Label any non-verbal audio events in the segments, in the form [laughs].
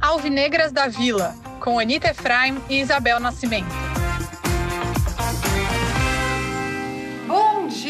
Alvinegras da Vila, com Anita Efraim e Isabel Nascimento.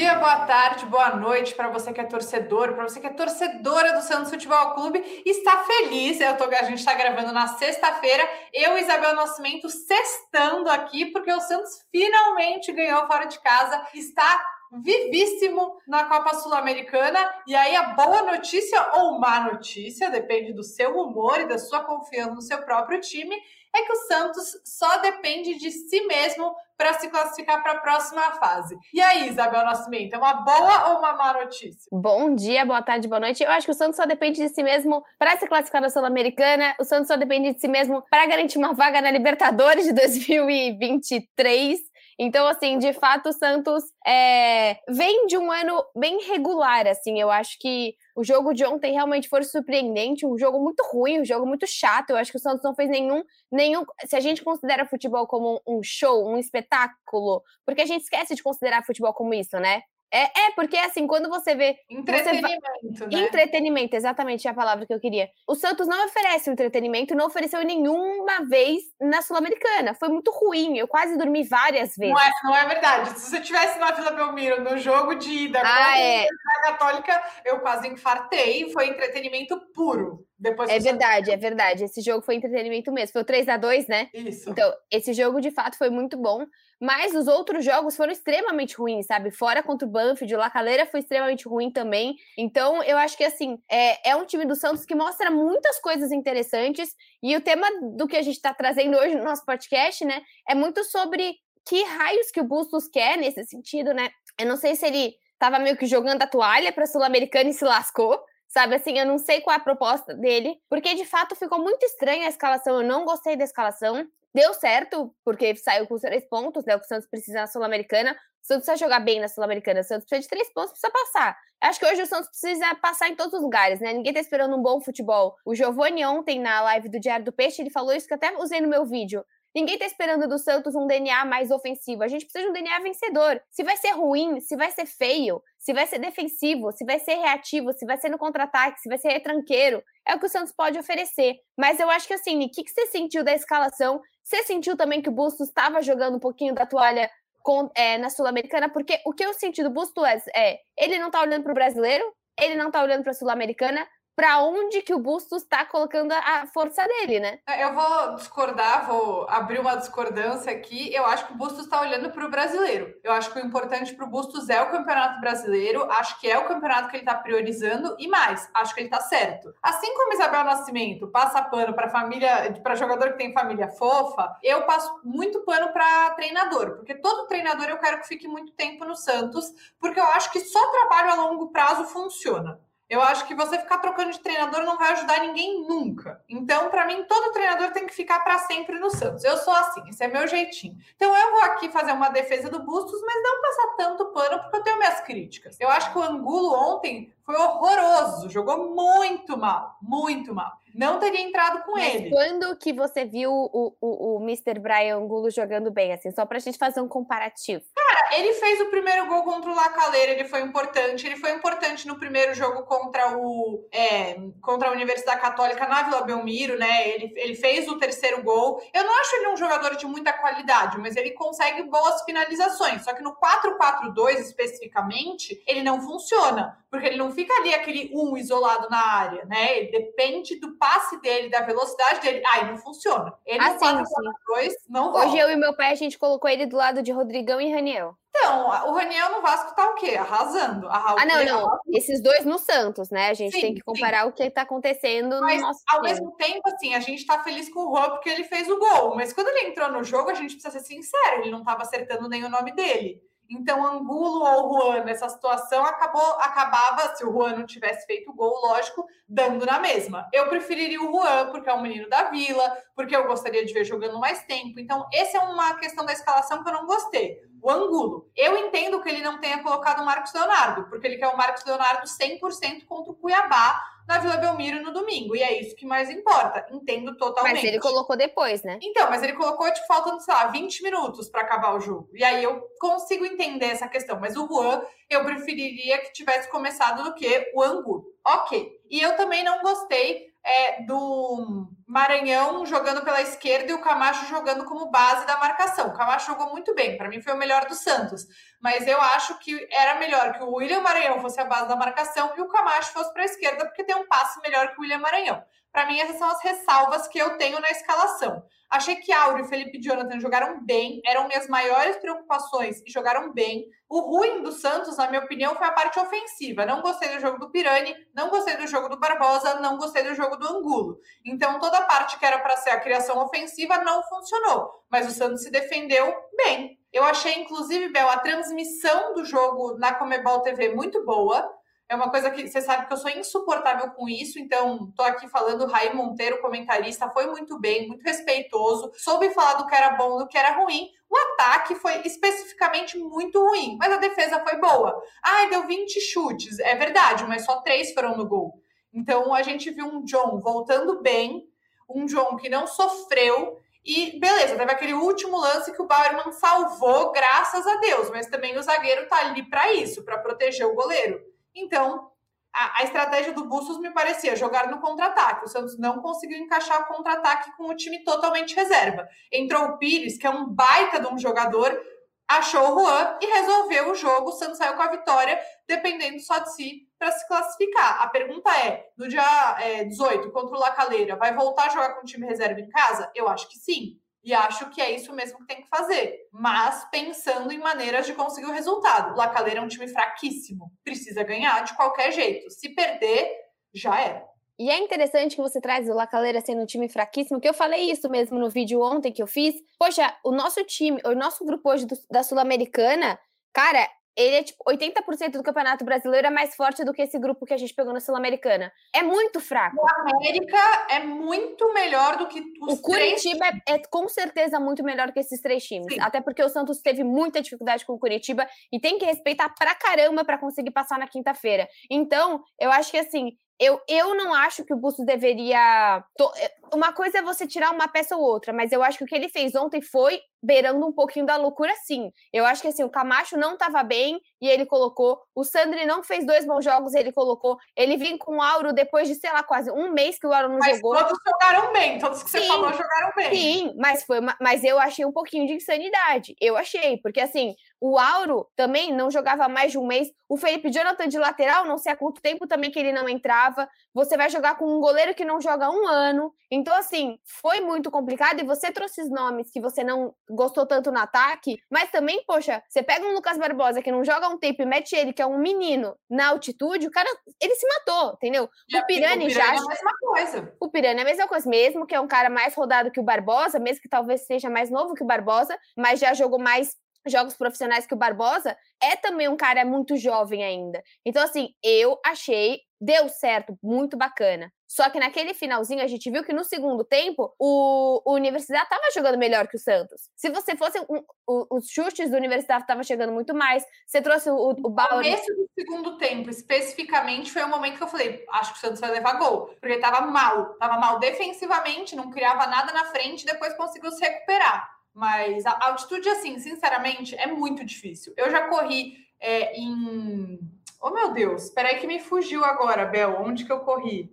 dia, boa tarde, boa noite para você que é torcedor, para você que é torcedora do Santos Futebol Clube, está feliz. Eu tô, a gente está gravando na sexta-feira, eu e Isabel Nascimento sextando aqui, porque o Santos finalmente ganhou fora de casa, está vivíssimo na Copa Sul-Americana. E aí, a boa notícia ou má notícia, depende do seu humor e da sua confiança no seu próprio time, é que o Santos só depende de si mesmo para se classificar para a próxima fase. E aí, Isabel Nascimento, é uma boa ou uma má notícia? Bom dia, boa tarde, boa noite. Eu acho que o Santos só depende de si mesmo para se classificar na Sul-Americana, o Santos só depende de si mesmo para garantir uma vaga na Libertadores de 2023. Então, assim, de fato, o Santos é, vem de um ano bem regular, assim. Eu acho que o jogo de ontem realmente foi surpreendente, um jogo muito ruim, um jogo muito chato. Eu acho que o Santos não fez nenhum, nenhum. Se a gente considera futebol como um show, um espetáculo, porque a gente esquece de considerar futebol como isso, né? É, é, porque assim, quando você vê. Entretenimento, você... né? Entretenimento, exatamente é a palavra que eu queria. O Santos não oferece um entretenimento, não ofereceu nenhuma vez na Sul-Americana. Foi muito ruim. Eu quase dormi várias vezes. Não é, não é verdade. Se você tivesse na Vila Belmiro no jogo de ida ah, é. a Católica, eu quase infartei. Foi entretenimento puro. Depois é verdade, é verdade. Esse jogo foi entretenimento mesmo. Foi o 3 a 2 né? Isso. Então, esse jogo de fato foi muito bom. Mas os outros jogos foram extremamente ruins, sabe? Fora contra o Banfield, o Lacaleira foi extremamente ruim também. Então, eu acho que, assim, é, é um time do Santos que mostra muitas coisas interessantes. E o tema do que a gente está trazendo hoje no nosso podcast, né? É muito sobre que raios que o Bustos quer nesse sentido, né? Eu não sei se ele estava meio que jogando a toalha para Sul-Americana e se lascou sabe? Assim, eu não sei qual é a proposta dele, porque de fato ficou muito estranha a escalação. Eu não gostei da escalação. Deu certo, porque saiu com os três pontos, né? O que o Santos precisa na Sul-Americana. O Santos precisa jogar bem na Sul-Americana. O Santos precisa de três pontos, precisa passar. Acho que hoje o Santos precisa passar em todos os lugares, né? Ninguém tá esperando um bom futebol. O Giovanni ontem, na live do Diário do Peixe, ele falou isso que eu até usei no meu vídeo. Ninguém tá esperando do Santos um DNA mais ofensivo. A gente precisa de um DNA vencedor. Se vai ser ruim, se vai ser feio, se vai ser defensivo, se vai ser reativo, se vai ser no contra-ataque, se vai ser retranqueiro, é o que o Santos pode oferecer. Mas eu acho que assim, o que, que você sentiu da escalação? Você sentiu também que o Bustos estava jogando um pouquinho da toalha com, é, na Sul-Americana? Porque o que eu senti do Bustos é, ele não tá olhando para o brasileiro, ele não tá olhando para a Sul-Americana, para onde que o Bustos está colocando a força dele, né? É, eu vou discordar, vou abrir uma discordância aqui. Eu acho que o Bustos está olhando para o brasileiro. Eu acho que o importante para o Bustos é o Campeonato Brasileiro. Acho que é o campeonato que ele está priorizando e mais, acho que ele está certo. Assim como Isabel Nascimento passa pano para família, para jogador que tem família fofa, eu passo muito pano para treinador, porque todo treinador eu quero que fique muito tempo no Santos, porque eu acho que só trabalho a longo prazo funciona. Eu acho que você ficar trocando de treinador não vai ajudar ninguém nunca. Então, para mim, todo treinador tem que ficar para sempre no Santos. Eu sou assim, esse é meu jeitinho. Então, eu vou aqui fazer uma defesa do Bustos, mas não passar tanto pano, porque eu tenho minhas críticas. Eu acho que o Angulo ontem foi horroroso, jogou muito mal, muito mal. Não teria entrado com Mas ele. Quando que você viu o, o, o Mr. Brian Angulo jogando bem, assim, só pra gente fazer um comparativo? Cara, ele fez o primeiro gol contra o Lacaleira, ele foi importante. Ele foi importante no primeiro jogo contra o é, contra a Universidade Católica na Vila Belmiro, né? Ele, ele fez o terceiro gol. Eu não acho ele um jogador de muita qualidade, mas ele consegue boas finalizações. Só que no 4-4-2, especificamente, ele não funciona porque ele não fica ali aquele um isolado na área, né? Ele depende do passe dele, da velocidade dele. Aí não funciona. Ele assim, no 4 não Hoje eu e meu pai, a gente colocou ele do lado de Rodrigão e Raniel. Então, o Raniel no Vasco tá o quê? Arrasando. ah, não, não. Esses dois no Santos, né? A gente sim, tem que comparar sim. o que tá acontecendo Mas, no nosso ao time. mesmo tempo, assim, a gente tá feliz com o Juan porque ele fez o gol. Mas quando ele entrou no jogo, a gente precisa ser sincero, ele não tava acertando nem o nome dele. Então, Angulo ou Juan nessa situação acabou, acabava, se o Juan não tivesse feito o gol, lógico, dando na mesma. Eu preferiria o Juan, porque é um menino da vila, porque eu gostaria de ver jogando mais tempo. Então, essa é uma questão da escalação que eu não gostei. O Angulo. Eu entendo que ele não tenha colocado o Marcos Leonardo, porque ele quer o Marcos Leonardo 100% contra o Cuiabá na Vila Belmiro no domingo. E é isso que mais importa. Entendo totalmente. Mas ele colocou depois, né? Então, mas ele colocou, tipo, faltando, sei lá, 20 minutos para acabar o jogo. E aí eu consigo entender essa questão. Mas o Juan, eu preferiria que tivesse começado do que o Angulo. Ok. E eu também não gostei é, do Maranhão jogando pela esquerda e o Camacho jogando como base da marcação. O Camacho jogou muito bem, para mim foi o melhor do Santos, mas eu acho que era melhor que o William Maranhão fosse a base da marcação e o Camacho fosse para a esquerda, porque tem um passe melhor que o William Maranhão. Para mim, essas são as ressalvas que eu tenho na escalação. Achei que Áureo e Felipe Jonathan jogaram bem, eram minhas maiores preocupações e jogaram bem. O ruim do Santos, na minha opinião, foi a parte ofensiva. Não gostei do jogo do Pirani, não gostei do jogo do Barbosa, não gostei do jogo do Angulo. Então, toda a parte que era para ser a criação ofensiva não funcionou. Mas o Santos se defendeu bem. Eu achei, inclusive, Bel, a transmissão do jogo na Comebol TV muito boa é uma coisa que você sabe que eu sou insuportável com isso, então tô aqui falando, Raí Monteiro, comentarista, foi muito bem, muito respeitoso, soube falar do que era bom, do que era ruim. O ataque foi especificamente muito ruim, mas a defesa foi boa. Ai, deu 20 chutes, é verdade, mas só três foram no gol. Então a gente viu um John voltando bem, um John que não sofreu, e beleza, teve aquele último lance que o Bauerman salvou, graças a Deus, mas também o zagueiro tá ali para isso, para proteger o goleiro. Então, a, a, estratégia do Bustos me parecia jogar no contra-ataque. O Santos não conseguiu encaixar o contra-ataque com o time totalmente reserva. Entrou o Pires, que é um baita de um jogador, achou o Juan e resolveu o jogo. O Santos saiu com a vitória, dependendo só de si para se classificar. A pergunta é: no dia é, 18, contra o Lacaleira, vai voltar a jogar com o time reserva em casa? Eu acho que sim. E acho que é isso mesmo que tem que fazer. Mas pensando em maneiras de conseguir o resultado. O Lacaleira é um time fraquíssimo. Precisa ganhar de qualquer jeito. Se perder, já era. E é interessante que você traz o Lacaleira sendo um time fraquíssimo, que eu falei isso mesmo no vídeo ontem que eu fiz. Poxa, o nosso time, o nosso grupo hoje do, da Sul-Americana, cara, ele é tipo 80% do Campeonato Brasileiro é mais forte do que esse grupo que a gente pegou na Sul-Americana. É muito fraco. O América é muito melhor do que os O Curitiba três... é, é, com certeza muito melhor que esses três times. Sim. Até porque o Santos teve muita dificuldade com o Curitiba e tem que respeitar pra caramba para conseguir passar na quinta-feira. Então, eu acho que assim, eu, eu não acho que o Bustos deveria. Eh, uma coisa é você tirar uma peça ou outra, mas eu acho que o que ele fez ontem foi beirando um pouquinho da loucura, sim. Eu acho que assim, o Camacho não estava bem e ele colocou. O Sandri não fez dois bons jogos, ele colocou. Ele vinha com o Auro depois de, sei lá, quase um mês que o Auro não mas jogou. Todos jogaram bem, todos que sim, você falou jogaram bem. Sim, mas foi uma, mas eu achei um pouquinho de insanidade. Eu achei, porque assim, o Auro também não jogava mais de um mês. O Felipe Jonathan de lateral, não sei há quanto tempo também que ele não entrava. Você vai jogar com um goleiro que não joga há um ano. Então, assim, foi muito complicado. E você trouxe os nomes que você não gostou tanto no ataque. Mas também, poxa, você pega um Lucas Barbosa que não joga um tempo e mete ele, que é um menino, na altitude, o cara, ele se matou, entendeu? o Pirani já. É a mesma coisa. O Pirani é a mesma coisa, mesmo que é um cara mais rodado que o Barbosa, mesmo que talvez seja mais novo que o Barbosa, mas já jogou mais jogos profissionais que o Barbosa, é também um cara muito jovem ainda. Então, assim, eu achei, deu certo, muito bacana. Só que naquele finalzinho a gente viu que no segundo tempo o, o Universidade estava jogando melhor que o Santos. Se você fosse um, o, os chutes do Universidade estavam chegando muito mais. Você trouxe o, o Bauer. O começo do segundo tempo, especificamente, foi o momento que eu falei: acho que o Santos vai levar gol. Porque estava mal, estava mal defensivamente, não criava nada na frente, depois conseguiu se recuperar. Mas a altitude, assim, sinceramente, é muito difícil. Eu já corri é, em. Oh, meu Deus, espera aí que me fugiu agora, Bel. Onde que eu corri?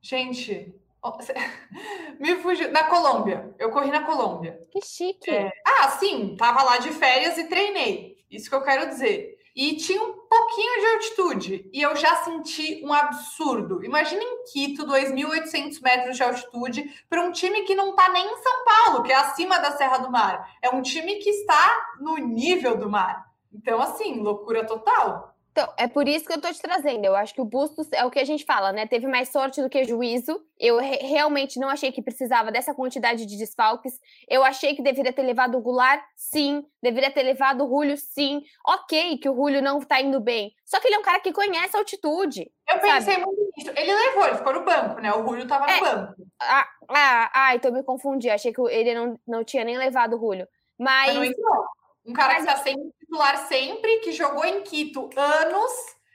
Gente, [laughs] me fugiu. Na Colômbia. Eu corri na Colômbia. Que chique. É... Ah, sim, tava lá de férias e treinei. Isso que eu quero dizer. E tinha um pouquinho de altitude. E eu já senti um absurdo. Imagina em Quito, 2.800 metros de altitude, para um time que não está nem em São Paulo, que é acima da Serra do Mar. É um time que está no nível do mar. Então, assim, loucura total. Então, é por isso que eu tô te trazendo. Eu acho que o Bustos é o que a gente fala, né? Teve mais sorte do que juízo. Eu re realmente não achei que precisava dessa quantidade de desfalques. Eu achei que deveria ter levado o Goulart, sim. Deveria ter levado o Julio, sim. Ok, que o Julio não tá indo bem. Só que ele é um cara que conhece a altitude. Eu sabe? pensei muito nisso. Ele levou, ele ficou no banco, né? O Julio tava no é, banco. Ah, ah, ah, então me confundi. Achei que ele não, não tinha nem levado o Julio. Mas. Um cara Mas... que está sendo titular sempre, que jogou em Quito anos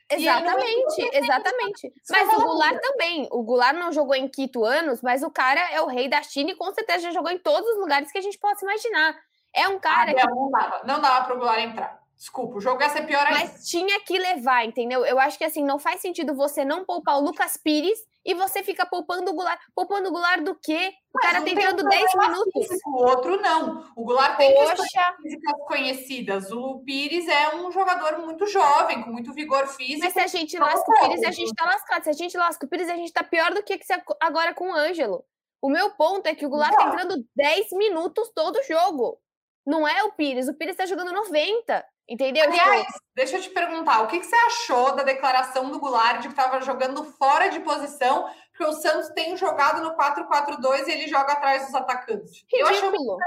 Exatamente, exatamente. Mas o Goulart também. O Goulart não jogou em Quito anos, mas o cara é o rei da China e com certeza já jogou em todos os lugares que a gente possa imaginar. É um cara ah, que. Não dava, não dava para o Goulart entrar. Desculpa, o jogo ia ser pior ainda. Mas tinha que levar, entendeu? Eu acho que assim, não faz sentido você não poupar o Lucas Pires e você fica poupando o Goulart. Poupando o Goulart do quê? O Mas cara tentando 10 minutos. O outro não. O Goulart tem Poxa. físicas conhecidas. O Pires é um jogador muito jovem, com muito vigor físico. Mas se a gente lasca o Pires, a gente tá lascado. Se a gente lasca o Pires, a gente tá pior do que agora com o Ângelo. O meu ponto é que o Goulart tá entrando 10 minutos todo jogo. Não é o Pires. O Pires tá jogando 90. Entendeu? Aliás, deixa eu te perguntar, o que, que você achou da declaração do Goulart de que estava jogando fora de posição, porque o Santos tem jogado no 4-4-2 e ele joga atrás dos atacantes. Ridículo. Eu achei uma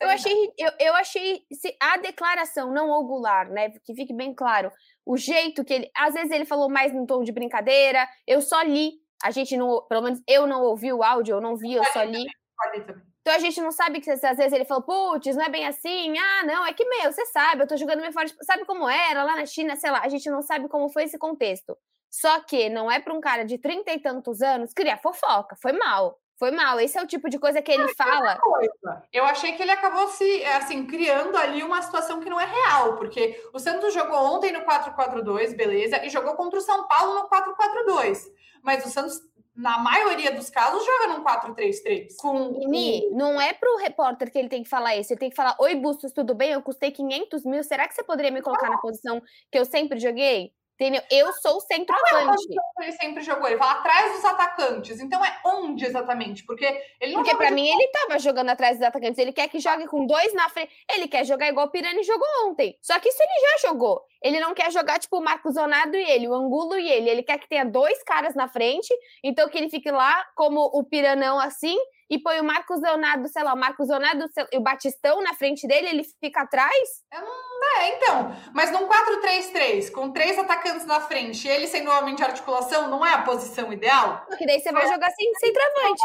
eu achei, eu, eu achei se a declaração, não o Goulart, né? Que fique bem claro. O jeito que ele. Às vezes ele falou mais num tom de brincadeira. Eu só li. A gente não. Pelo menos eu não ouvi o áudio, eu não vi, eu só li. Então a gente não sabe que às vezes ele falou, putz, não é bem assim, ah, não, é que meu, você sabe, eu tô jogando meio fora, sabe como era lá na China, sei lá, a gente não sabe como foi esse contexto. Só que não é para um cara de trinta e tantos anos criar fofoca, foi mal. Foi mal, esse é o tipo de coisa que ele é fala. Eu achei que ele acabou se, assim, criando ali uma situação que não é real, porque o Santos jogou ontem no 4-4-2, beleza, e jogou contra o São Paulo no 4-4-2. Mas o Santos na maioria dos casos, joga num 4-3-3. Com... Não é pro repórter que ele tem que falar isso. Ele tem que falar: Oi, Bustos, tudo bem? Eu custei 500 mil. Será que você poderia me colocar na posição que eu sempre joguei? Entendeu? Eu sou o centroavante. Não é ele sempre jogou, ele fala atrás dos atacantes. Então é onde exatamente? Porque ele não Porque para mim ele tava jogando atrás dos atacantes. Ele quer que jogue com dois na frente. Ele quer jogar igual o Pirani jogou ontem. Só que isso ele já jogou. Ele não quer jogar tipo o Marcos Zonado e ele, o Angulo e ele. Ele quer que tenha dois caras na frente, então que ele fique lá como o Piranão assim e põe o Marcos Leonardo, sei lá, o Marcos Leonardo e o Batistão na frente dele, ele fica atrás? É, então. Mas num 4-3-3, com três atacantes na frente, ele sendo homem de articulação, não é a posição ideal? Porque daí você vai jogar sem centroavante.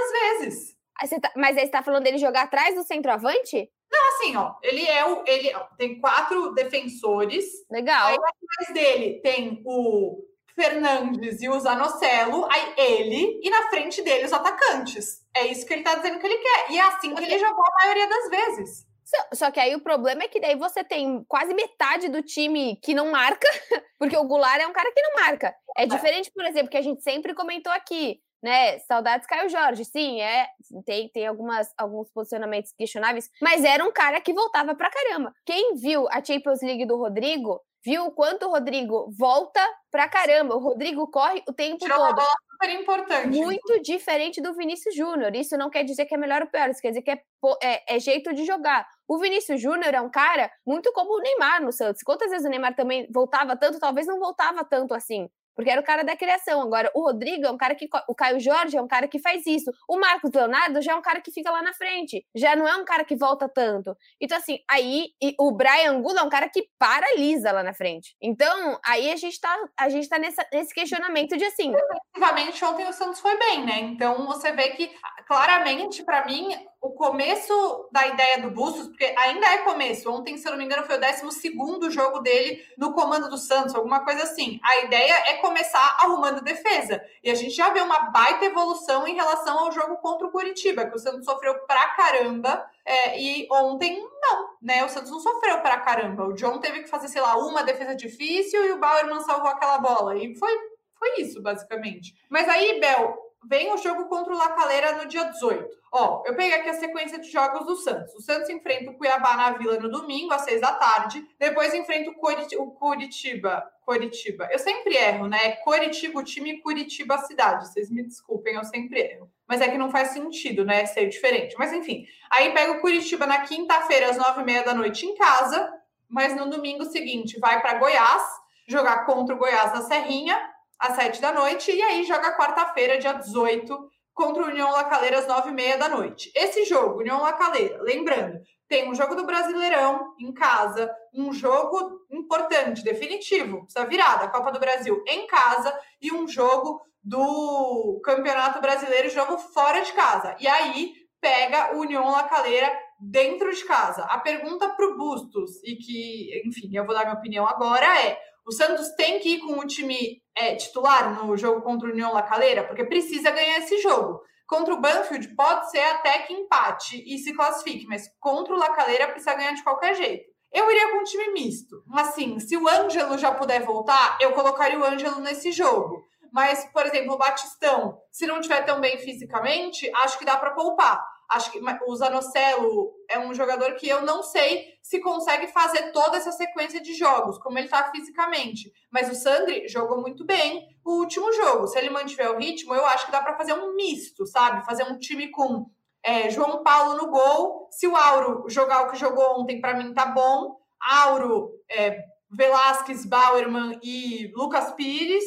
Às vezes. Tá, mas aí você tá falando dele jogar atrás do centroavante? Não, assim, ó, ele é o. Ele tem quatro defensores. Legal. Aí atrás dele tem o Fernandes e o Zanocelo, aí ele, e na frente dele os atacantes. É isso que ele tá dizendo que ele quer. E é assim que ele jogou a maioria das vezes. Só que aí o problema é que daí você tem quase metade do time que não marca, [laughs] porque o Goulart é um cara que não marca. É, diferente, por exemplo, que a gente sempre comentou aqui, né? Saudades Caio Jorge, sim, é, tem, tem algumas, alguns posicionamentos questionáveis, mas era um cara que voltava pra caramba. Quem viu a Champions League do Rodrigo viu o quanto o Rodrigo volta pra caramba. O Rodrigo corre o tempo Tirou todo. Uma bola super importante. Muito diferente do Vinícius Júnior. Isso não quer dizer que é melhor ou pior, isso quer dizer que é, é, é jeito de jogar. O Vinícius Júnior é um cara muito como o Neymar no Santos. Quantas vezes o Neymar também voltava tanto, talvez não voltava tanto assim porque era o cara da criação. Agora, o Rodrigo é um cara que. O Caio Jorge é um cara que faz isso. O Marcos Leonardo já é um cara que fica lá na frente. Já não é um cara que volta tanto. Então, assim, aí o Brian Angulo é um cara que paralisa lá na frente. Então, aí a gente tá, a gente tá nessa, nesse questionamento de assim. Efetivamente, ontem o Santos foi bem, né? Então você vê que claramente, para mim, o começo da ideia do Bustos, porque ainda é começo. Ontem, se eu não me engano, foi o 12 jogo dele no comando do Santos, alguma coisa assim. A ideia é começar arrumando defesa. E a gente já vê uma baita evolução em relação ao jogo contra o Curitiba, que o Santos sofreu pra caramba. É, e ontem, não, né? O Santos não sofreu pra caramba. O John teve que fazer, sei lá, uma defesa difícil e o Bauerman salvou aquela bola. E foi, foi isso, basicamente. Mas aí, Bel, vem o jogo contra o Lacaleira no dia 18. Ó, eu peguei aqui a sequência de jogos do Santos. O Santos enfrenta o Cuiabá na Vila no domingo, às seis da tarde. Depois enfrenta o, Curitiba. O Curitiba. Curitiba. Eu sempre erro, né? Curitiba, o time Curitiba, a cidade. Vocês me desculpem, eu sempre erro. Mas é que não faz sentido, né? Ser diferente. Mas enfim. Aí pega o Curitiba na quinta-feira, às nove e meia da noite, em casa. Mas no domingo seguinte vai para Goiás, jogar contra o Goiás na Serrinha às 7 da noite, e aí joga quarta-feira, dia 18, contra o União Lacaleira às 9 e meia da noite. Esse jogo, União Lacaleira, lembrando, tem um jogo do Brasileirão em casa, um jogo importante, definitivo, precisa virar da Copa do Brasil em casa e um jogo do Campeonato Brasileiro, jogo fora de casa. E aí pega o União Lacaleira dentro de casa. A pergunta para o Bustos, e que, enfim, eu vou dar minha opinião agora, é O Santos tem que ir com o time é, titular no jogo contra o União La Calera, porque precisa ganhar esse jogo. Contra o Banfield pode ser até que empate e se classifique, mas contra o La Calera precisa ganhar de qualquer jeito. Eu iria com um time misto. Assim, se o Ângelo já puder voltar, eu colocaria o Ângelo nesse jogo. Mas, por exemplo, o Batistão, se não estiver tão bem fisicamente, acho que dá para poupar. Acho que o Zanocelo é um jogador que eu não sei se consegue fazer toda essa sequência de jogos, como ele está fisicamente. Mas o Sandri jogou muito bem o último jogo. Se ele mantiver o ritmo, eu acho que dá para fazer um misto, sabe? Fazer um time com é, João Paulo no gol. Se o Auro jogar o que jogou ontem, para mim tá bom. Auro, é, Velasquez, Bauerman e Lucas Pires.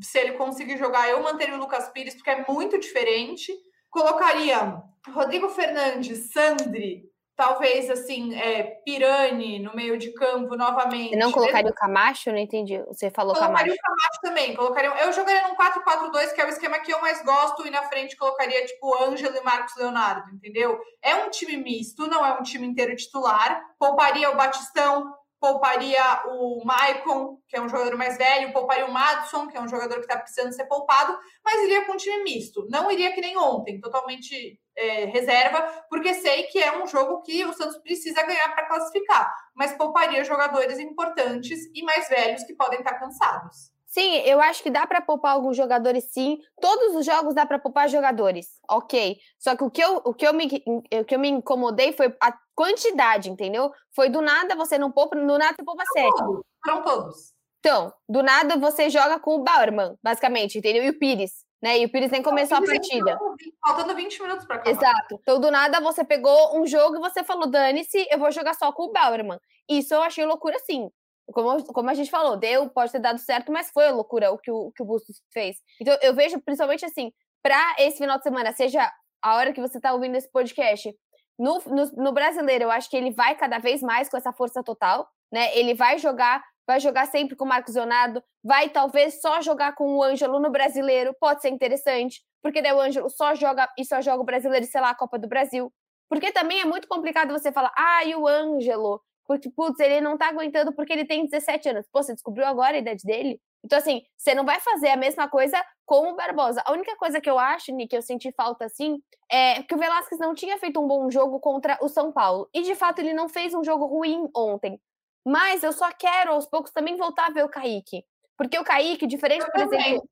Se ele conseguir jogar, eu manteria o Lucas Pires, porque é muito diferente. Colocaria Rodrigo Fernandes, Sandri, talvez assim, é, Pirani no meio de campo novamente. Você não colocaria o Camacho? Não entendi. Você falou colocaria Camacho. Colocaria o Camacho também. Colocaria, eu jogaria num 4-4-2, que é o esquema que eu mais gosto, e na frente colocaria tipo Ângelo e Marcos Leonardo, entendeu? É um time misto, não é um time inteiro titular. Pouparia o Batistão, pouparia o Maicon, que é um jogador mais velho, pouparia o Madison, que é um jogador que está precisando ser poupado, mas iria com um time misto. Não iria que nem ontem, totalmente é, reserva, porque sei que é um jogo que o Santos precisa ganhar para classificar, mas pouparia jogadores importantes e mais velhos que podem estar tá cansados. Sim, eu acho que dá para poupar alguns jogadores, sim. Todos os jogos dá para poupar jogadores, ok. Só que o que, eu, o, que eu me, o que eu me incomodei foi a quantidade, entendeu? Foi do nada você não poupa, do nada você poupa sete. Foram todos. Então, do nada você joga com o Bauerman, basicamente, entendeu? E o Pires. Né? E o Pires nem começou a partida. Faltando 20 minutos para acabar. Exato. Então, do nada, você pegou um jogo e você falou, dane-se, eu vou jogar só com o Bauerman. Isso eu achei loucura, sim. Como, como a gente falou, deu, pode ter dado certo, mas foi loucura o que o, que o Bustos fez. Então, eu vejo, principalmente assim, para esse final de semana, seja a hora que você está ouvindo esse podcast, no, no, no, brasileiro, eu acho que ele vai cada vez mais com essa força total, né? Ele vai jogar, vai jogar sempre com o Marcos Leonardo, vai talvez só jogar com o Ângelo no brasileiro, pode ser interessante, porque daí o Ângelo só joga e só joga o brasileiro, sei lá, a Copa do Brasil. Porque também é muito complicado você falar, ah, e o Ângelo? Porque, putz, ele não tá aguentando porque ele tem 17 anos. Pô, você descobriu agora a idade dele? Então, assim, você não vai fazer a mesma coisa com o Barbosa. A única coisa que eu acho, Nick, que eu senti falta, assim, é que o Velasquez não tinha feito um bom jogo contra o São Paulo. E, de fato, ele não fez um jogo ruim ontem. Mas eu só quero, aos poucos, também voltar a ver o Kaique. Porque o Kaique, diferente, por exemplo,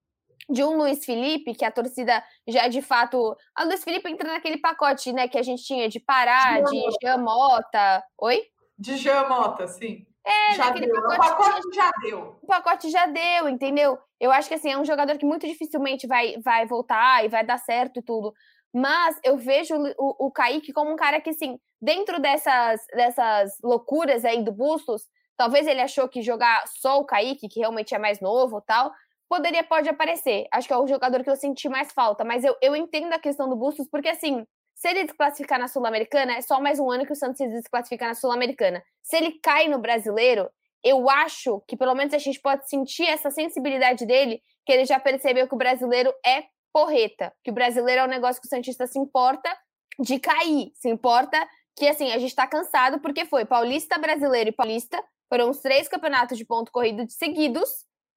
de um Luiz Felipe, que a torcida já de fato. A Luiz Felipe entra naquele pacote, né, que a gente tinha de Pará, de Jamota. Oi? De Jamota, sim. É, já deu. Pacote, o pacote já deu. O pacote já deu, entendeu? Eu acho que assim, é um jogador que muito dificilmente vai, vai voltar e vai dar certo e tudo. Mas eu vejo o, o Kaique como um cara que, assim, dentro dessas, dessas loucuras aí do Bustos, talvez ele achou que jogar só o Kaique, que realmente é mais novo tal, poderia, pode aparecer. Acho que é o jogador que eu senti mais falta. Mas eu, eu entendo a questão do Bustos, porque assim, se ele desclassificar na Sul-Americana, é só mais um ano que o Santos se desclassifica na Sul-Americana. Se ele cai no brasileiro, eu acho que pelo menos a gente pode sentir essa sensibilidade dele, que ele já percebeu que o brasileiro é porreta, que o brasileiro é um negócio que o Santista se importa de cair, se importa que assim, a gente tá cansado porque foi Paulista, Brasileiro e Paulista, foram os três campeonatos de ponto corrido seguidos,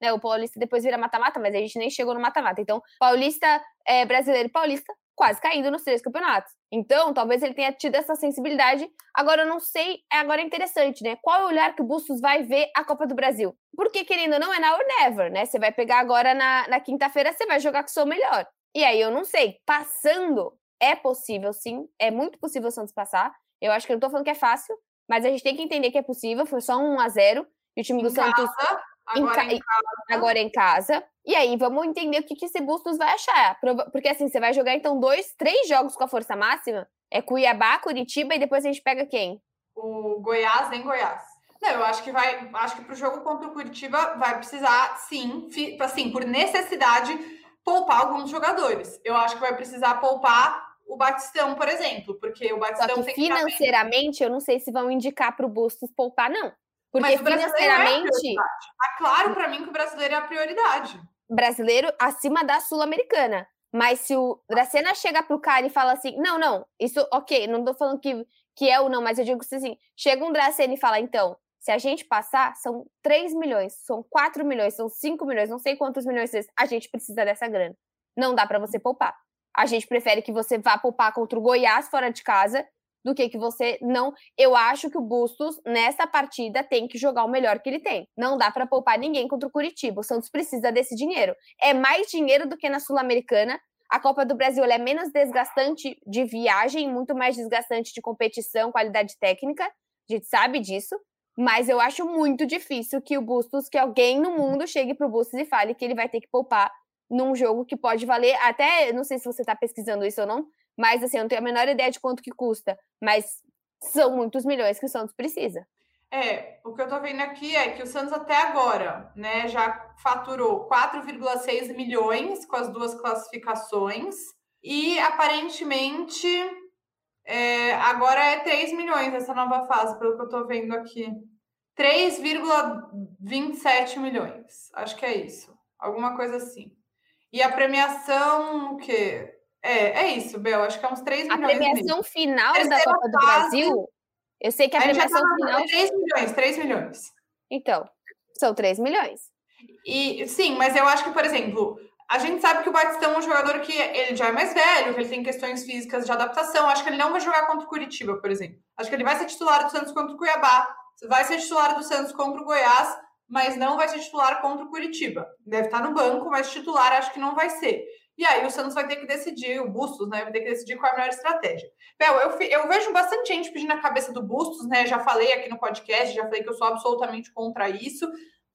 né? O Paulista depois vira mata-mata, mas a gente nem chegou no mata-mata. Então, Paulista, é, Brasileiro Paulista quase caindo nos três campeonatos. Então, talvez ele tenha tido essa sensibilidade. Agora, eu não sei, agora é interessante, né? Qual é o olhar que o Bustos vai ver a Copa do Brasil? Porque, querendo ou não, é now or never, né? Você vai pegar agora na, na quinta-feira, você vai jogar com o seu melhor. E aí, eu não sei, passando, é possível sim, é muito possível o Santos passar. Eu acho que eu não tô falando que é fácil, mas a gente tem que entender que é possível, foi só um 1 a 0 e o time do em Santos casa, agora, em, em casa. agora em casa. E aí, vamos entender o que, que esse Bustos vai achar. Porque assim, você vai jogar então dois, três jogos com a força máxima. É Cuiabá, Curitiba e depois a gente pega quem? O Goiás em Goiás. Não, eu acho que vai. Acho que para o jogo contra o Curitiba vai precisar, sim, assim, por necessidade, poupar alguns jogadores. Eu acho que vai precisar poupar o Batistão, por exemplo, porque o Batistão Só que financeiramente, que... eu não sei se vão indicar para o Bustos poupar, não. Porque é financeiramente. É tá claro para mim que o brasileiro é a prioridade brasileiro acima da sul-americana. Mas se o Dracena chega pro cara e fala assim, não, não, isso, ok, não tô falando que, que é ou não, mas eu digo assim, chega um Dracena e fala, então, Se a gente passar, são 3 milhões, são 4 milhões, são 5 milhões, não sei quantos milhões a gente precisa dessa grana. Não dá para você poupar. A gente prefere que você vá poupar contra o Goiás fora de casa do que que você não. Eu acho que o Bustos, nessa partida, tem que jogar o melhor que ele tem. Não dá para poupar ninguém contra o Curitiba. O Santos precisa desse dinheiro. É mais dinheiro do que na Sul-Americana. A Copa do Brasil é menos desgastante de viagem, muito mais desgastante de competição, qualidade técnica. A gente sabe disso. Mas eu acho muito difícil que o Bustos, que alguém no mundo chegue pro Bustos e fale que ele vai ter que poupar num jogo que pode valer até, não sei se você está pesquisando isso ou não, mas assim, eu não tenho a menor ideia de quanto que custa, mas são muitos milhões que o Santos precisa. É, o que eu tô vendo aqui é que o Santos até agora, né, já faturou 4,6 milhões com as duas classificações e aparentemente é, agora é 3 milhões essa nova fase, pelo que eu tô vendo aqui. 3,27 milhões. Acho que é isso. Alguma coisa assim. E a premiação, o quê? É, é isso, Bel. Acho que é uns 3 milhões. A premiação mesmo. final da Copa do Brasil. Eu sei que a, a premiação tá final. 3 milhões, 3 milhões. Então, são 3 milhões. E sim, mas eu acho que, por exemplo, a gente sabe que o Batistão é um jogador que ele já é mais velho, que ele tem questões físicas de adaptação. Acho que ele não vai jogar contra o Curitiba, por exemplo. Acho que ele vai ser titular do Santos contra o Cuiabá, vai ser titular do Santos contra o Goiás, mas não vai ser titular contra o Curitiba. Deve estar no banco, mas titular acho que não vai ser. E aí o Santos vai ter que decidir, o Bustos, né? Vai ter que decidir qual é a melhor estratégia. Bel, eu, eu vejo bastante gente pedindo a cabeça do Bustos, né? Já falei aqui no podcast, já falei que eu sou absolutamente contra isso.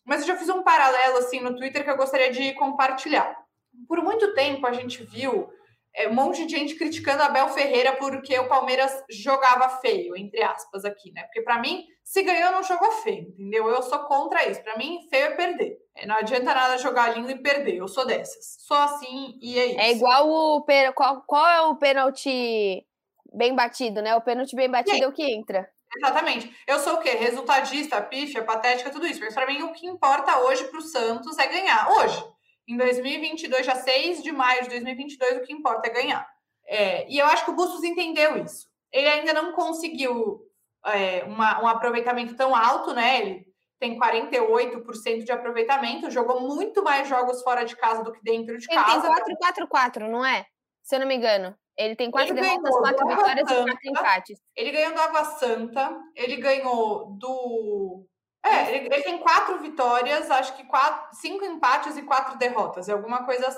Mas eu já fiz um paralelo assim no Twitter que eu gostaria de compartilhar. Por muito tempo a gente viu é, um monte de gente criticando a Abel Ferreira porque o Palmeiras jogava feio, entre aspas, aqui, né? Porque para mim, se ganhou, não jogou feio, entendeu? Eu sou contra isso. Para mim, feio é perder. É, não adianta nada jogar lindo e perder. Eu sou dessas. Sou assim e é isso. É igual o. Qual, qual é o pênalti bem batido, né? O pênalti bem batido Sim. é o que entra. Exatamente. Eu sou o quê? Resultadista, pífia, patética, tudo isso. Mas para mim, o que importa hoje para o Santos é ganhar. Hoje. Em 2022, já 6 de maio de 2022, o que importa é ganhar. É, e eu acho que o Bustos entendeu isso. Ele ainda não conseguiu é, uma, um aproveitamento tão alto, né? Ele tem 48% de aproveitamento, jogou muito mais jogos fora de casa do que dentro de ele casa. Ele tem 4-4-4, não é? Se eu não me engano. Ele tem quatro ele derrotas, quatro vitórias Santa, e quatro empates. Ele ganhou do Água Santa, ele ganhou do é, ele, ele, tem quatro vitórias, acho que quatro, cinco empates e quatro derrotas. É alguma coisa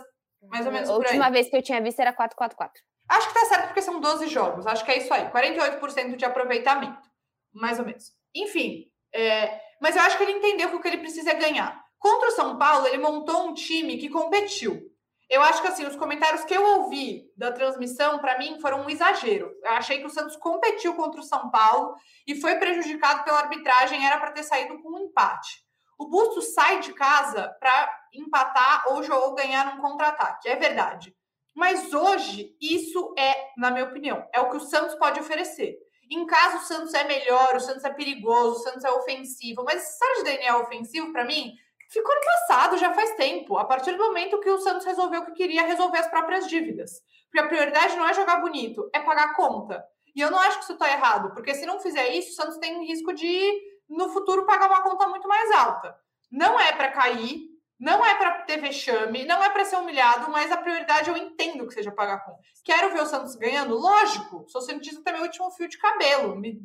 mais ou menos A última vez que eu tinha visto era 4-4-4. Acho que tá certo porque são 12 jogos. Acho que é isso aí. 48% de aproveitamento. Mais ou menos. Enfim. É, mas eu acho que ele entendeu que o que ele precisa é ganhar. Contra o São Paulo, ele montou um time que competiu. Eu acho que assim, os comentários que eu ouvi da transmissão, para mim, foram um exagero. Eu achei que o Santos competiu contra o São Paulo e foi prejudicado pela arbitragem, era para ter saído com um empate. O Bustos sai de casa para empatar ou, ou ganhar um contra-ataque, é verdade. Mas hoje, isso é, na minha opinião, é o que o Santos pode oferecer. Em caso o Santos é melhor, o Santos é perigoso, o Santos é ofensivo, mas essa de Daniel ofensivo, para mim, ficou passado, já faz tempo. A partir do momento que o Santos resolveu que queria resolver as próprias dívidas. Porque a prioridade não é jogar bonito, é pagar a conta. E eu não acho que isso está errado, porque se não fizer isso, o Santos tem risco de, no futuro, pagar uma conta muito mais alta. Não é para cair, não é para ter vexame, não é para ser humilhado, mas a prioridade eu entendo que seja pagar a conta. Quero ver o Santos ganhando? Lógico, sou cientista até meu último fio de cabelo. Me,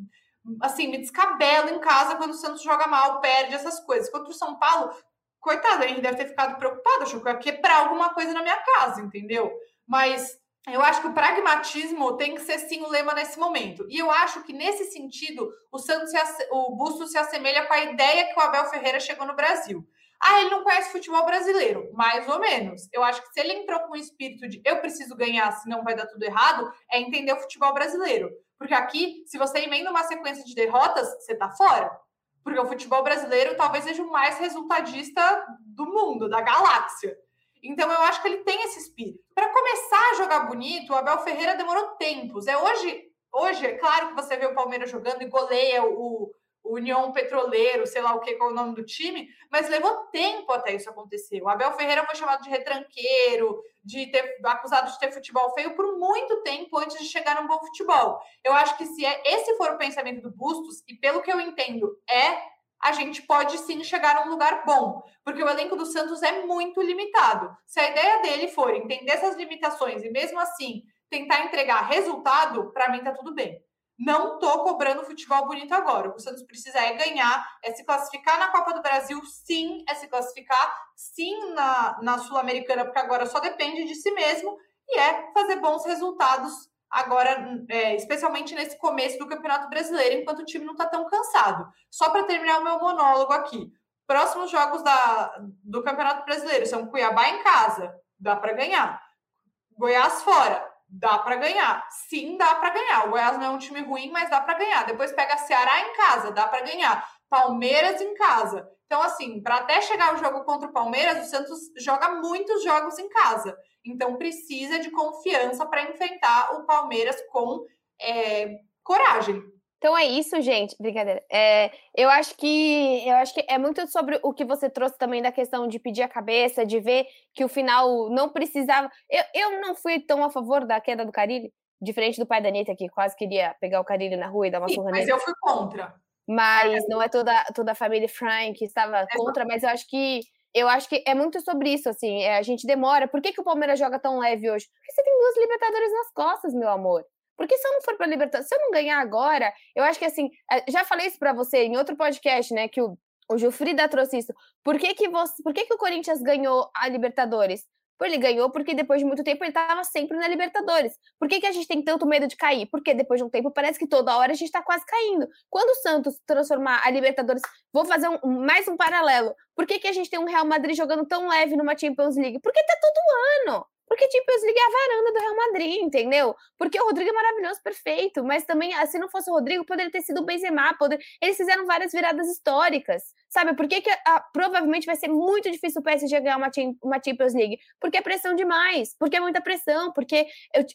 assim, me descabelo em casa quando o Santos joga mal, perde essas coisas. Contra o São Paulo, coitado, ele deve ter ficado preocupado, achou que ia quebrar alguma coisa na minha casa, entendeu? Mas eu acho que o pragmatismo tem que ser sim o lema nesse momento. E eu acho que nesse sentido o Santos o Busto se assemelha com a ideia que o Abel Ferreira chegou no Brasil. Ah, ele não conhece futebol brasileiro, mais ou menos. Eu acho que se ele entrou com o espírito de eu preciso ganhar, senão vai dar tudo errado, é entender o futebol brasileiro. Porque aqui, se você emenda uma sequência de derrotas, você tá fora. Porque o futebol brasileiro talvez seja o mais resultadista do mundo, da galáxia. Então eu acho que ele tem esse espírito. Para começar a jogar bonito, o Abel Ferreira demorou tempos. É hoje, hoje é claro que você vê o Palmeiras jogando e goleia o, União Petroleiro, sei lá o que, qual é o nome do time, mas levou tempo até isso acontecer. O Abel Ferreira foi chamado de retranqueiro, de ter acusado de ter futebol feio por muito tempo antes de chegar num bom futebol. Eu acho que se é, esse for o pensamento do Bustos, e pelo que eu entendo, é a gente pode sim chegar num lugar bom, porque o elenco do Santos é muito limitado. Se a ideia dele for entender essas limitações e mesmo assim tentar entregar resultado, para mim tá tudo bem. Não tô cobrando futebol bonito agora. O que o Santos precisa é ganhar, é se classificar na Copa do Brasil, sim, é se classificar, sim, na, na Sul-Americana, porque agora só depende de si mesmo, e é fazer bons resultados agora, é, especialmente nesse começo do Campeonato Brasileiro, enquanto o time não está tão cansado. Só para terminar o meu monólogo aqui. Próximos jogos da, do Campeonato Brasileiro são Cuiabá em casa, dá para ganhar. Goiás fora, dá para ganhar. Sim, dá para ganhar. O Goiás não é um time ruim, mas dá para ganhar. Depois pega Ceará em casa, dá para ganhar. Palmeiras em casa. Então, assim, para até chegar o jogo contra o Palmeiras, o Santos joga muitos jogos em casa. Então, precisa de confiança para enfrentar o Palmeiras com é, coragem. Então é isso, gente. Brincadeira. É, eu acho que eu acho que é muito sobre o que você trouxe também da questão de pedir a cabeça, de ver que o final não precisava. Eu, eu não fui tão a favor da queda do Carilli, diferente do pai da Anitta, que quase queria pegar o Carilli na rua e dar uma surra nele. Mas eu fui contra. Mas não é toda, toda a família Frank que estava contra, mas eu acho que eu acho que é muito sobre isso, assim, é, a gente demora. Por que, que o Palmeiras joga tão leve hoje? Porque você tem duas Libertadores nas costas, meu amor. Porque se eu não for para Libertadores, se eu não ganhar agora, eu acho que assim, é, já falei isso para você em outro podcast, né, que o, o Gilfrida trouxe isso. Por que que você, por que que o Corinthians ganhou a Libertadores? Ele ganhou porque depois de muito tempo ele estava sempre na Libertadores. Por que, que a gente tem tanto medo de cair? Porque depois de um tempo parece que toda hora a gente está quase caindo. Quando o Santos transformar a Libertadores, vou fazer um, mais um paralelo. Por que, que a gente tem um Real Madrid jogando tão leve numa Champions League? Porque tá todo ano. Porque Champions League é a varanda do Real Madrid, entendeu? Porque o Rodrigo é maravilhoso, perfeito. Mas também, ah, se não fosse o Rodrigo, poderia ter sido o Benzema. Poder... Eles fizeram várias viradas históricas. Sabe? Por que, que ah, provavelmente vai ser muito difícil o PSG ganhar uma, uma Champions League? Porque é pressão demais. Porque é muita pressão. Porque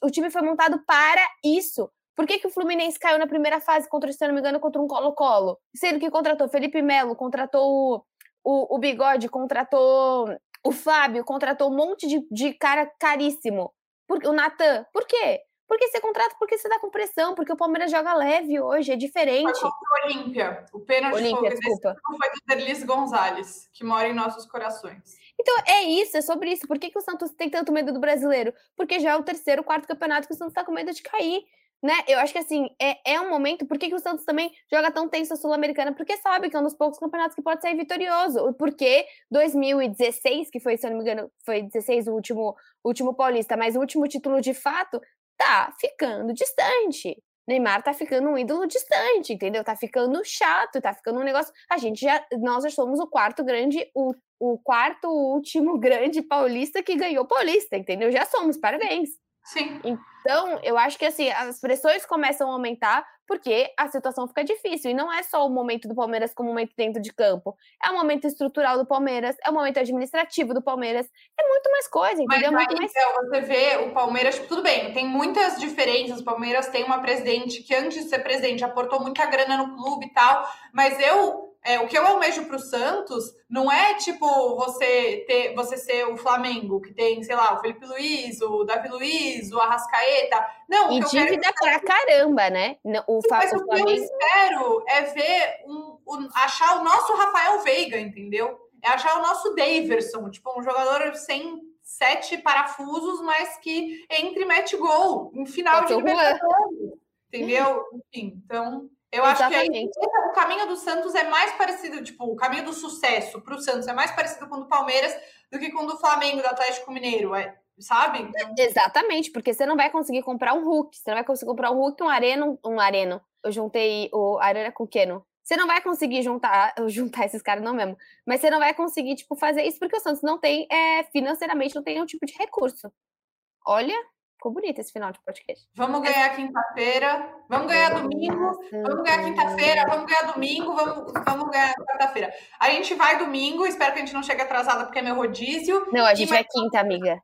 o, o time foi montado para isso. Por que, que o Fluminense caiu na primeira fase contra, se não me engano, contra um Colo-Colo? Sendo que contratou Felipe Melo, contratou o, o, o Bigode, contratou o Fábio contratou um monte de, de cara caríssimo. Por, o Natan. Por quê? Porque você contrata porque você dá com pressão, porque o Palmeiras joga leve hoje, é diferente. Foi contra o Olímpia. O pênalti Olímpia, desculpa. foi do Derlis Gonzalez, que mora em nossos corações. Então, é isso, é sobre isso. Por que, que o Santos tem tanto medo do brasileiro? Porque já é o terceiro, quarto campeonato que o Santos está com medo de cair né? Eu acho que assim, é, é um momento. Por que, que o Santos também joga tão tenso a Sul-Americana? Porque sabe que é um dos poucos campeonatos que pode sair vitorioso. Porque 2016, que foi, se eu não me engano, foi 16 o último, último paulista, mas o último título de fato tá ficando distante. Neymar tá ficando um ídolo distante, entendeu? Tá ficando chato, tá ficando um negócio. A gente já, nós já somos o quarto grande, o, o quarto último [laughs] grande paulista que ganhou paulista, entendeu? Já somos, parabéns. Sim. Então, eu acho que assim, as pressões começam a aumentar porque a situação fica difícil. E não é só o momento do Palmeiras como momento dentro de campo. É o momento estrutural do Palmeiras, é o momento administrativo do Palmeiras. É muito mais coisa, entendeu? Mas, muito mais... então, você vê o Palmeiras, tudo bem, tem muitas diferenças. O Palmeiras tem uma presidente que, antes de ser presidente, aportou muita grana no clube e tal. Mas eu é, o que eu almejo para o Santos não é tipo você ter você ser o Flamengo, que tem, sei lá, o Felipe Luiz, o Davi Luiz, o Arrascaeta. Não, e dívida pra caramba, né? O, Sim, mas o Flamengo... que eu espero é ver um, um, achar o nosso Rafael Veiga, entendeu? É achar o nosso Daverson, tipo, um jogador sem sete parafusos, mas que entre e mete gol em final de Libertadores. Entendeu? Enfim, então eu Exatamente. acho que o caminho do Santos é mais parecido, tipo, o caminho do sucesso para o Santos é mais parecido com o do Palmeiras do que com o do Flamengo, do Atlético Mineiro, é, sabe? Então... Exatamente, porque você não vai conseguir comprar um Hulk, você não vai conseguir comprar um Hulk, um Areno, um Areno. Eu juntei o Arena com o Keno. Você não vai conseguir juntar, [laughs] juntar esses caras, não mesmo. Mas você não vai conseguir, tipo, fazer isso porque o Santos não tem, é, financeiramente, não tem nenhum tipo de recurso. Olha, Ficou bonito esse final de podcast. Vamos ganhar quinta-feira, vamos ganhar domingo, vamos ganhar quinta-feira, vamos ganhar domingo, vamos, vamos ganhar quarta-feira. A gente vai domingo, espero que a gente não chegue atrasada porque é meu rodízio. Não, a gente vai quinta, amiga.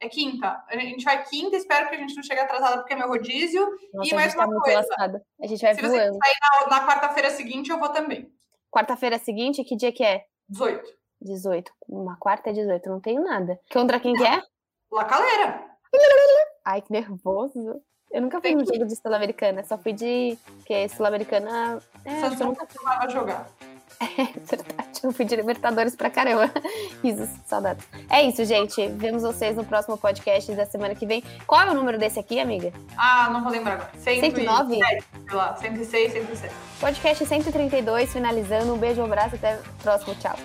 É quinta. A gente vai quinta, espero que a gente não chegue atrasada porque é meu rodízio. Nossa, e mais tá uma coisa. Lascada. A gente vai Se voando. você sair na, na quarta-feira seguinte, eu vou também. Quarta-feira seguinte, que dia que é? 18. 18. Uma quarta é 18, não tenho nada. Contra quem que é? La Calera. [laughs] Ai, que nervoso. Eu nunca fui no jogo de Sul-Americana, só fui de. que Sul-Americana. É, Santos eu nunca costumava jogar. [laughs] É verdade, eu fui de Libertadores pra caramba. [laughs] Isso, saudades. É isso, gente. Vemos vocês no próximo podcast da semana que vem. Qual é o número desse aqui, amiga? Ah, não vou lembrar agora. 109? 107, sei lá, 106, 107. Podcast 132, finalizando. Um beijo, um abraço, até o próximo. Tchau.